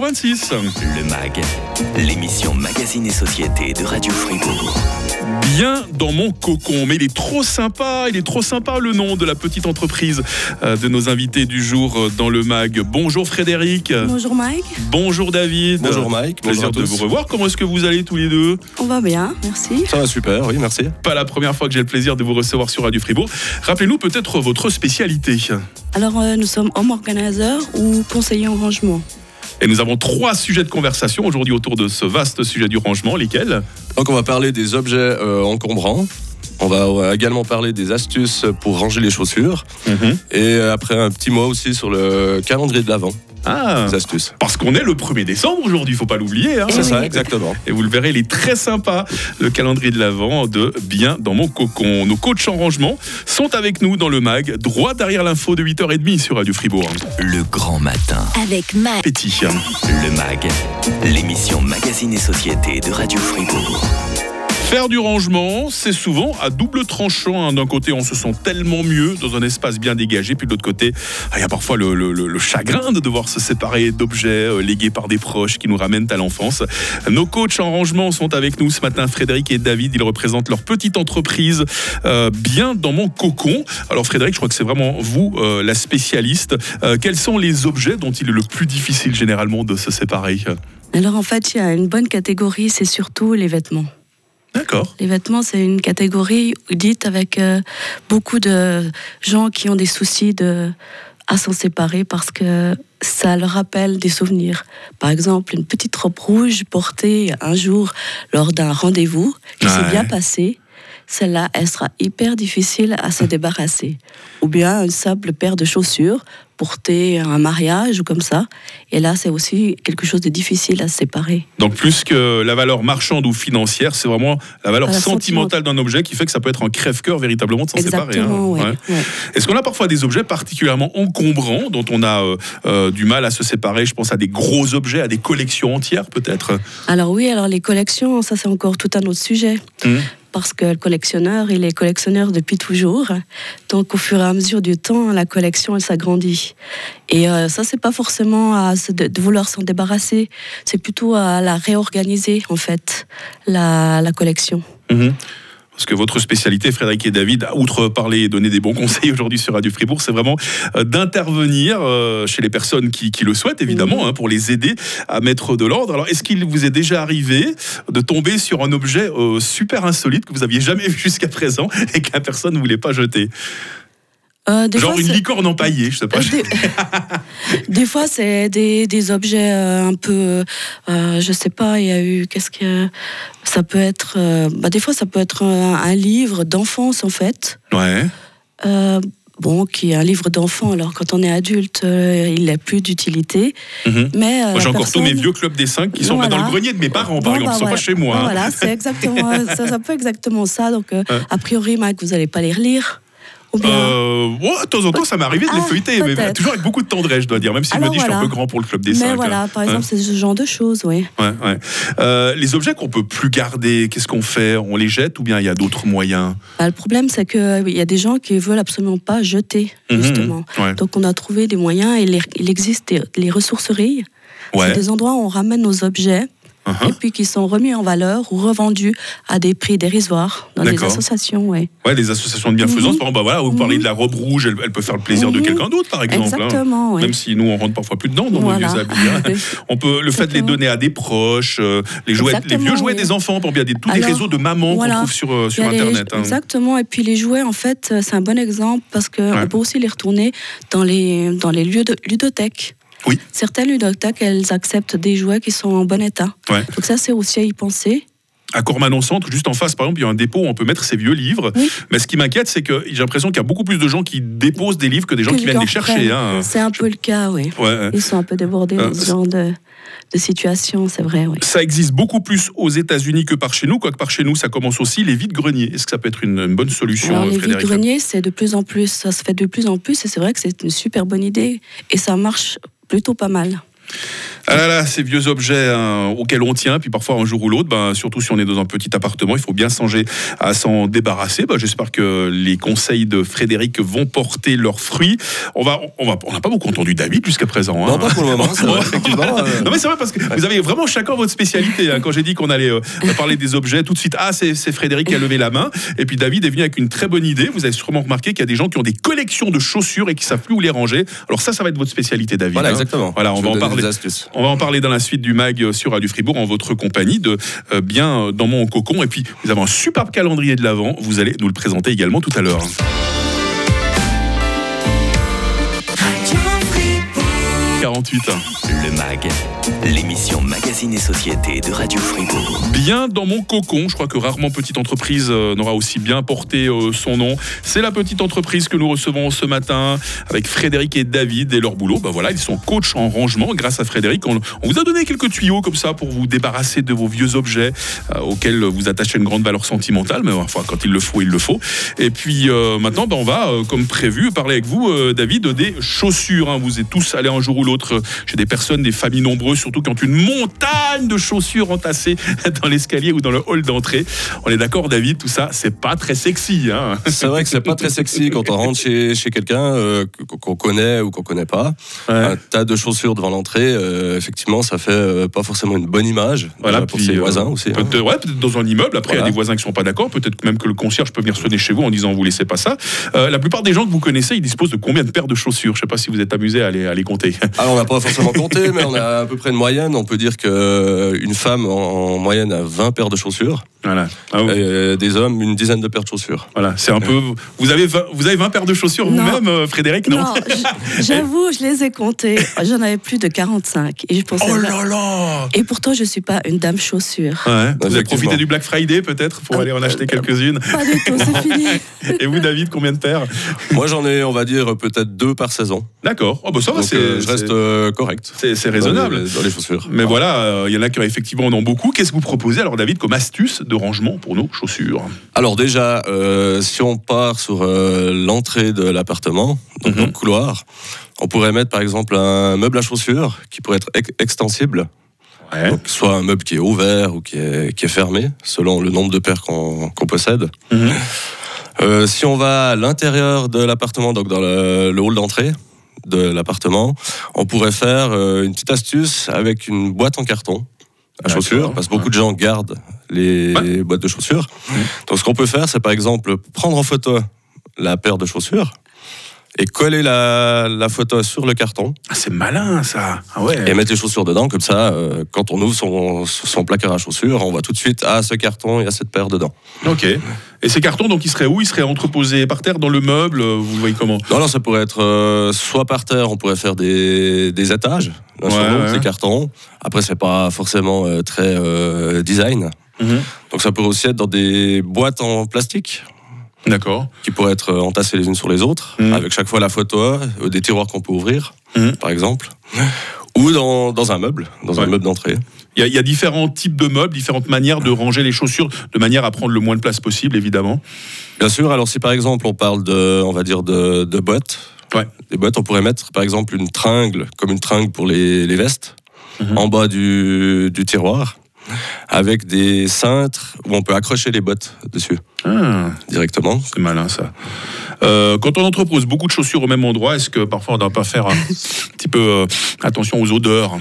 26. Le MAG, l'émission Magazine et Société de Radio Fribourg. Bien dans mon cocon, mais il est trop sympa, il est trop sympa le nom de la petite entreprise euh, de nos invités du jour euh, dans le MAG. Bonjour Frédéric. Bonjour Mike. Bonjour David. Bonjour Mike. Plaisir Bonjour de tous. vous revoir. Comment est-ce que vous allez tous les deux? On va bien, merci. Ça va super, oui, merci. Pas la première fois que j'ai le plaisir de vous recevoir sur Radio Fribourg. Rappelez-nous peut-être votre spécialité. Alors euh, nous sommes home organizer ou conseiller en rangement. Et nous avons trois sujets de conversation aujourd'hui autour de ce vaste sujet du rangement. Lesquels Donc on va parler des objets euh, encombrants. On va également parler des astuces pour ranger les chaussures. Et euh, après un petit mot aussi sur le calendrier de l'Avent, Ah, des astuces. parce qu'on est le 1er décembre aujourd'hui, il faut pas l'oublier. hein. C'est ça, exactement. Et vous le verrez, il est très sympa, le calendrier de l'Avent de Bien dans mon cocon. Nos coachs en rangement sont avec nous dans le MAG, droit derrière l'info de 8h30 sur Radio Fribourg. Le grand matin. Avec Mike. Petit. Le MAG, l'émission Magazine et Société de Radio Fribourg. Faire du rangement, c'est souvent à double tranchant. hein. D'un côté, on se sent tellement mieux dans un espace bien dégagé, puis de l'autre côté, ah, il y a parfois le, chagrin de devoir se séparer d'objets euh, légués par des proches qui nous ramènent à l'enfance. Nos coachs en rangement sont avec nous ce matin, Frédéric et David. Ils représentent leur petite entreprise euh, bien dans mon cocon. Alors Frédéric, je crois que c'est vraiment vous euh, la spécialiste. Quels sont les objets dont il est le plus difficile généralement de se séparer? Alors en fait, il y a une bonne catégorie, c'est surtout les vêtements. D'accord. Les vêtements, c'est une catégorie dite avec euh, beaucoup de gens qui ont des soucis de à s'en séparer parce que ça leur rappelle des souvenirs. Par exemple, une petite robe rouge portée un jour lors d'un rendez-vous qui Ouais. s'est bien passé, celle-là, elle sera hyper difficile à se débarrasser. Ou bien une simple paire de chaussures portée à un mariage ou comme ça. Et là, c'est aussi quelque chose de difficile à séparer. Donc plus que la valeur marchande ou financière, c'est vraiment la valeur sentimentale d'un objet qui fait que ça peut être un crève-cœur véritablement de s'en séparer. hein. Ouais. Est-ce qu'on a parfois des objets particulièrement encombrants dont on a euh, euh, du mal à se séparer Je pense à des gros objets, à des collections entières peut-être? Alors oui, alors les collections, ça c'est encore tout un autre sujet. Mhm. Parce que le collectionneur, il est collectionneur depuis toujours. Donc au fur et à mesure du temps, la collection, elle s'agrandit. Et euh, ça, c'est pas forcément à de, vouloir s'en débarrasser. C'est plutôt à la réorganiser, en fait, la, collection. Mhm. Parce que votre spécialité, Frédéric et David, outre parler et donner des bons conseils aujourd'hui sur Radio Fribourg, c'est vraiment euh, d'intervenir euh, chez les personnes qui, qui le souhaitent, évidemment, hein, pour les aider à mettre de l'ordre. Alors, est-ce qu'il vous est déjà arrivé de tomber sur un objet euh, super insolite que vous aviez jamais vu jusqu'à présent et que la personne ne voulait pas jeter? Euh, des Genre fois, une licorne empaillée, je sais pas. Des, des fois, c'est des, des objets euh, un peu, euh, je sais pas, il y a eu, qu'est-ce que ça peut être euh, bah, Des fois, ça peut être un, un livre d'enfance en fait. Ouais. Bon, qui est un livre d'enfant. Alors, quand on est adulte, il n'a plus d'utilité. Mhm. Mais Moi, j'ai encore tous mes vieux clubs des 5 qui sont Voilà. dans le grenier de mes parents, par Bon, exemple, bah, qui sont pas chez moi. Hein. Voilà, c'est exactement ça, ça peut exactement ça. Donc, a priori, Mike, vous n'allez pas les relire. Ou bien, Euh, ouais, de temps en temps, ça m'est arrivé de les Ah, feuilleter, mais toujours avec beaucoup de tendresse, je dois dire, même si je me dis que je suis un voilà. peu grand pour le club des mais 5. voilà, par exemple, c'est ce genre de choses, oui. Ouais, ouais. Euh, les objets qu'on peut plus garder, qu'est-ce qu'on fait? On les jette ou bien il y a d'autres moyens? Bah, le problème, c'est qu'il y a des gens qui veulent absolument pas jeter, Mhm, justement. ouais. Donc, on a trouvé des moyens et les- il existe les ressourceries. Ouais. C'est des endroits où on ramène nos objets Uh-huh. et puis qui sont remis en valeur ou revendus à des prix dérisoires dans des associations, oui. Ouais, des associations de bienfaisance. Mhm. Par exemple, bah voilà, vous Mhm. parlez de la robe rouge, elle, elle peut faire le plaisir de Mhm. quelqu'un d'autre, par exemple. hein. Exactement. Même si nous, on rentre parfois plus dedans dans nos Voilà. vieux habits. hein. On peut le fait de les donner à des proches, euh, les, jouets, les vieux jouets oui. des enfants, pour bien des, tous les réseaux de mamans voilà. qu'on trouve sur, euh, sur les- Internet. hein. Exactement. Et puis les jouets, en fait, c'est un bon exemple parce qu'on Ouais. peut aussi les retourner dans les, dans les lieux de ludothèques. Oui. Certaines ludothèques, elles acceptent des jouets qui sont en bon état. Ouais. Donc ça, c'est aussi à y penser. À Cormanon Centre, juste en face, par exemple, il y a un dépôt où on peut mettre ses vieux livres. Oui. Mais ce qui m'inquiète, c'est que j'ai l'impression qu'il y a beaucoup plus de gens qui déposent des livres que des gens Que qui viennent en les chercher. hein. C'est un peu le cas, oui. Ouais. Ils sont un peu débordés Euh, ce genre de, de situation, c'est vrai, oui. Ça existe beaucoup plus aux États-Unis que par chez nous, quoique par chez nous, ça commence aussi les vides-greniers. Est-ce que ça peut être une, une bonne solution, Alors, les vides-greniers, c'est de plus en plus, ça se fait de plus en plus, et c'est vrai que c'est une super bonne idée, et ça marche plutôt pas mal. Ah là là, ces vieux objets hein, auxquels on tient, puis parfois un jour ou l'autre, ben, surtout si on est dans un petit appartement, il faut bien songer à s'en débarrasser. Ben, J'espère que les conseils de Frédéric vont porter leurs fruits. On va, on va, on n'a pas beaucoup entendu David jusqu'à présent. hein. Non, pas pour le moment, c'est vrai, effectivement. euh, Non mais c'est vrai parce que vous avez vraiment chacun votre spécialité. hein. Quand j'ai dit qu'on allait euh, parler des objets, tout de suite, ah c'est Frédéric qui a levé la main. Et puis David est venu avec une très bonne idée. Vous avez sûrement remarqué qu'il y a des gens qui ont des collections de chaussures et qui savent plus où les ranger. Alors ça, ça va être votre spécialité, David. Voilà, exactement. Voilà, on Je va en donner parler. On va en parler dans la suite du mag sur Radio Fribourg en votre compagnie de euh, bien euh, dans mon cocon. Et puis vous avez un superbe calendrier de l'avant. Vous allez nous le présenter également tout à l'heure. 48. Le MAG, l'émission Magazine et Société de Radio Fribourg. Bien dans mon cocon, je crois que rarement petite entreprise euh, n'aura aussi bien porté euh, son nom. C'est la petite entreprise que nous recevons ce matin avec Frédéric et David et leur boulot. Ben voilà, ils sont coachs en rangement. Grâce à Frédéric, on, on vous a donné quelques tuyaux comme ça pour vous débarrasser de vos vieux objets euh, auxquels vous attachez une grande valeur sentimentale. Mais enfin, quand il le faut, il le faut. Et puis euh, maintenant, ben, on va, euh, comme prévu, parler avec vous, David, des chaussures. hein. Vous êtes tous allés un jour ou l'autre chez des personnes, des familles nombreuses, surtout qui ont une montagne de chaussures entassées dans l'escalier ou dans le hall d'entrée. On est d'accord, David, tout ça, c'est pas très sexy. Hein C'est vrai que c'est pas très sexy quand on rentre chez, chez quelqu'un euh, qu'on connaît ou qu'on connaît pas. Un tas de chaussures devant l'entrée, euh, effectivement, ça fait euh, pas forcément une bonne image Voilà, pour puis, ses voisins aussi. hein. Peut-être ouais, peut-être dans un immeuble. Après, il y a des voisins qui sont pas d'accord. Peut-être même que le concierge peut venir sonner chez vous en disant vous laissez pas ça. La plupart des gens que vous connaissez, ils disposent de combien de paires de chaussures? Je sais pas si vous êtes amusé à les, à les compter. Alors, on n'a pas forcément compté, mais on a à peu près une moyenne. On peut dire qu'une femme en, en moyenne a 20 paires de chaussures, voilà. Ah, vous- et euh, des hommes une dizaine de paires de chaussures. voilà. C'est un peu. Vous avez 20, vous avez 20 paires de chaussures vous-même, euh, Frédéric Non? J'avoue, je les ai comptés. J'en avais plus de 45. Et je pensais. Oh là là Et pourtant, je suis pas une dame chaussure. Ouais. Vous avez profité du Black Friday peut-être pour Ah, aller en acheter quelques-unes? Pas du tout, c'est fini. Et vous, David, combien de paires? Moi, j'en ai, on va dire, peut-être deux par saison. D'accord. Oh, bah ça va, c'est euh, je reste c'est- euh, correct. c'est dans raisonnable. les- Dans les chaussures. Mais voilà, euh, il y en a qui effectivement en ont beaucoup. Qu'est-ce que vous proposez alors, David, comme astuce de rangement pour nos chaussures? Alors déjà, euh, si on part sur l'entrée de l'appartement, donc dans le couloir, on pourrait mettre par exemple un meuble à chaussures qui pourrait être ex- extensible. Ouais. Donc, soit un meuble qui est ouvert ou qui est, qui est fermé, selon le nombre de paires qu'on possède. Mhm. Euh, si on va à l'intérieur de l'appartement, donc dans le, le hall d'entrée de l'appartement, on pourrait faire euh, une petite astuce avec une boîte en carton à chaussures, parce que beaucoup de gens gardent les Ouais. boîtes de chaussures. Donc ce qu'on peut faire, c'est par exemple prendre en photo la paire de chaussures et coller la, la photo sur le carton Ah, c'est malin ça. Ah ouais. et mettre les chaussures dedans. Comme ça, euh, quand on ouvre son, son placard à chaussures, on voit tout de suite, ah, ce carton, il y a cette paire dedans. Ok. Et ces cartons, donc, ils seraient où? Ils seraient entreposés par terre dans le meuble euh, Vous voyez comment? Non, non, ça pourrait être euh, soit par terre, on pourrait faire des, des étages, sur Ouais, ouais. des cartons. Après, c'est pas forcément euh, très euh, design. Donc, ça pourrait aussi être dans des boîtes en plastique D'accord. qui pourraient être entassées les unes sur les autres, Mhm. avec chaque fois la photo, des tiroirs qu'on peut ouvrir, Mhm. par exemple. Ou dans, dans un meuble, dans Ouais. un meuble d'entrée. Il y, a, il y a différents types de meubles, différentes manières de ranger les chaussures, de manière à prendre le moins de place possible, évidemment. Bien sûr, alors si par exemple on parle de, on va dire de, de bottes, Ouais. des bottes, on pourrait mettre par exemple une tringle, comme une tringle pour les, les vestes, Mhm. en bas du, du tiroir, avec des cintres où on peut accrocher les bottes dessus Ah, directement. c'est malin ça. Euh, quand on entrepose beaucoup de chaussures au même endroit, est-ce que parfois on ne doit pas faire un petit peu euh, attention aux odeurs?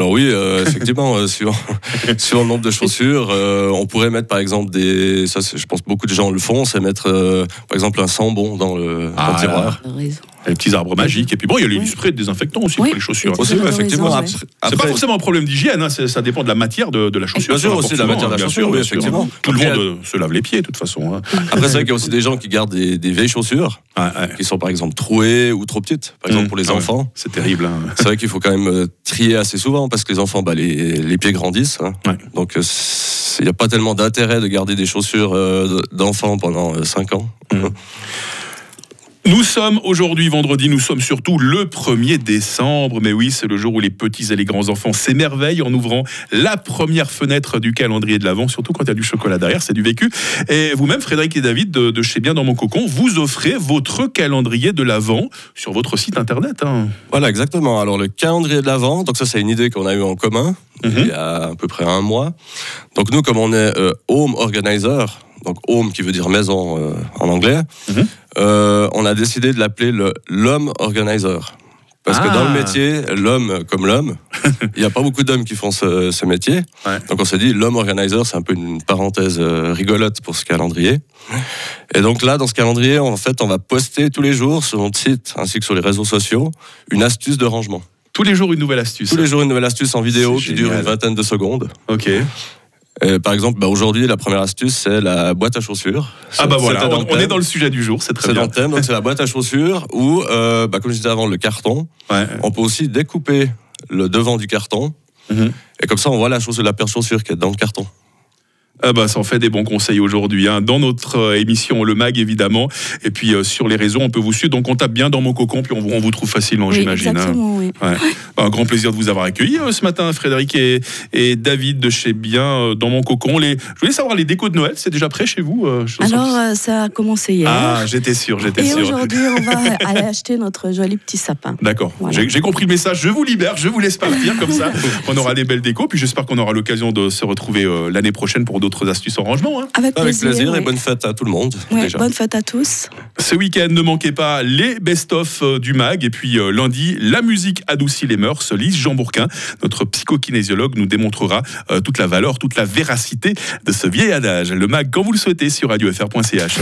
Alors oui, euh, effectivement, euh, suivant, suivant le nombre de chaussures, euh, on pourrait mettre par exemple des, ça je pense que beaucoup de gens le font, c'est mettre euh, par exemple un sambon dans le, dans Ah, le tiroir. Les petits arbres magiques. Et puis bon, il y a les Oui. sprays désinfectants aussi Oui. pour les chaussures. Aussi, effectivement. C'est pas forcément un problème d'hygiène, hein, ça dépend de la matière de, de la chaussure. Bien sûr, aussi rapporte la matière de la chaussure, bien sûr. effectivement. Tout le monde euh, se lave les pieds, de toute façon. hein. Après, c'est vrai qu'il y a aussi des gens qui gardent des, des vieilles chaussures ouais. qui sont par exemple trouées ou trop petites, par exemple pour les Ah ouais. enfants. C'est terrible. hein. C'est vrai qu'il faut quand même euh, trier assez souvent parce que les enfants, bah, les, les pieds grandissent. hein. Ouais. Donc euh, il n'y a pas tellement d'intérêt de garder des chaussures euh, d'enfants pendant 5 ans. Mmh. Nous sommes aujourd'hui vendredi, nous sommes surtout le 1er décembre. Mais oui, c'est le jour où les petits et les grands enfants s'émerveillent en ouvrant la première fenêtre du calendrier de l'Avent, surtout quand il y a du chocolat derrière, c'est du vécu. Et vous-même, Frédéric et David, de, chez Bien dans mon cocon, vous offrez votre calendrier de l'Avent sur votre site internet. Hein. Voilà, exactement. Alors le calendrier de l'Avent, donc ça c'est une idée qu'on a eue en commun mhm. il y a à peu près un mois. Donc nous, comme on est euh, home organizer, donc home qui veut dire maison euh, en anglais, mhm. Euh, on a décidé de l'appeler l'homme organizer. Parce que dans le ah. métier, l'homme comme l'homme, il n'y a pas beaucoup d'hommes qui font ce, métier. Donc on s'est dit, l'homme organizer, c'est un peu une parenthèse euh, rigolote pour ce calendrier. Et donc là, dans ce calendrier, en fait, on va poster tous les jours sur notre site ainsi que sur les réseaux sociaux une astuce de rangement. Tous les jours une nouvelle astuce. Tous les jours une nouvelle astuce en vidéo qui dure une vingtaine de secondes. Ok. Euh, par exemple, bah, aujourd'hui, la première astuce, c'est la boîte à chaussures. Ah bah voilà, on, est dans le sujet du jour, c'est très bien. C'est dans le thème, donc c'est la boîte à chaussures où, euh, bah, comme je disais avant, le carton. On peut aussi découper le devant du carton. Mhm. Et comme ça, on voit la, chaussure, la paire de chaussures qui est dans le carton. Ah bah, ça en fait des bons conseils aujourd'hui. Hein. Dans notre euh, émission Le Mag, évidemment. Et puis euh, sur les réseaux, on peut vous suivre. Donc on tape bien dans mon cocon, puis on, on vous trouve facilement, j'imagine. Hein. Oui. Bah, un grand plaisir de vous avoir accueilli euh, ce matin, Frédéric et, et, David de chez Bien dans mon cocon. Les, je voulais savoir les décos de Noël, c'est déjà prêt chez vous Alors, ça a commencé hier. Ah, j'étais sûr, j'étais sûr. Et aujourd'hui, on va aller acheter notre joli petit sapin. D'accord. J'ai compris le message. Je vous libère, je vous laisse partir comme ça. On aura des belles décos. Puis j'espère qu'on aura l'occasion de se retrouver l'année prochaine pour d'autres astuces en rangement. Hein. Avec, plaisir, et bonne fête à tout le monde. bonne fête à tous. Ce week-end, ne manquez pas les best-of euh, du MAG. Et puis euh, lundi, la musique adoucit les mœurs. Lise Jean Bourquin, notre psychokinésiologue, nous démontrera euh, toute la valeur, toute la véracité de ce vieil adage. Le MAG, quand vous le souhaitez, sur radiofr.ch.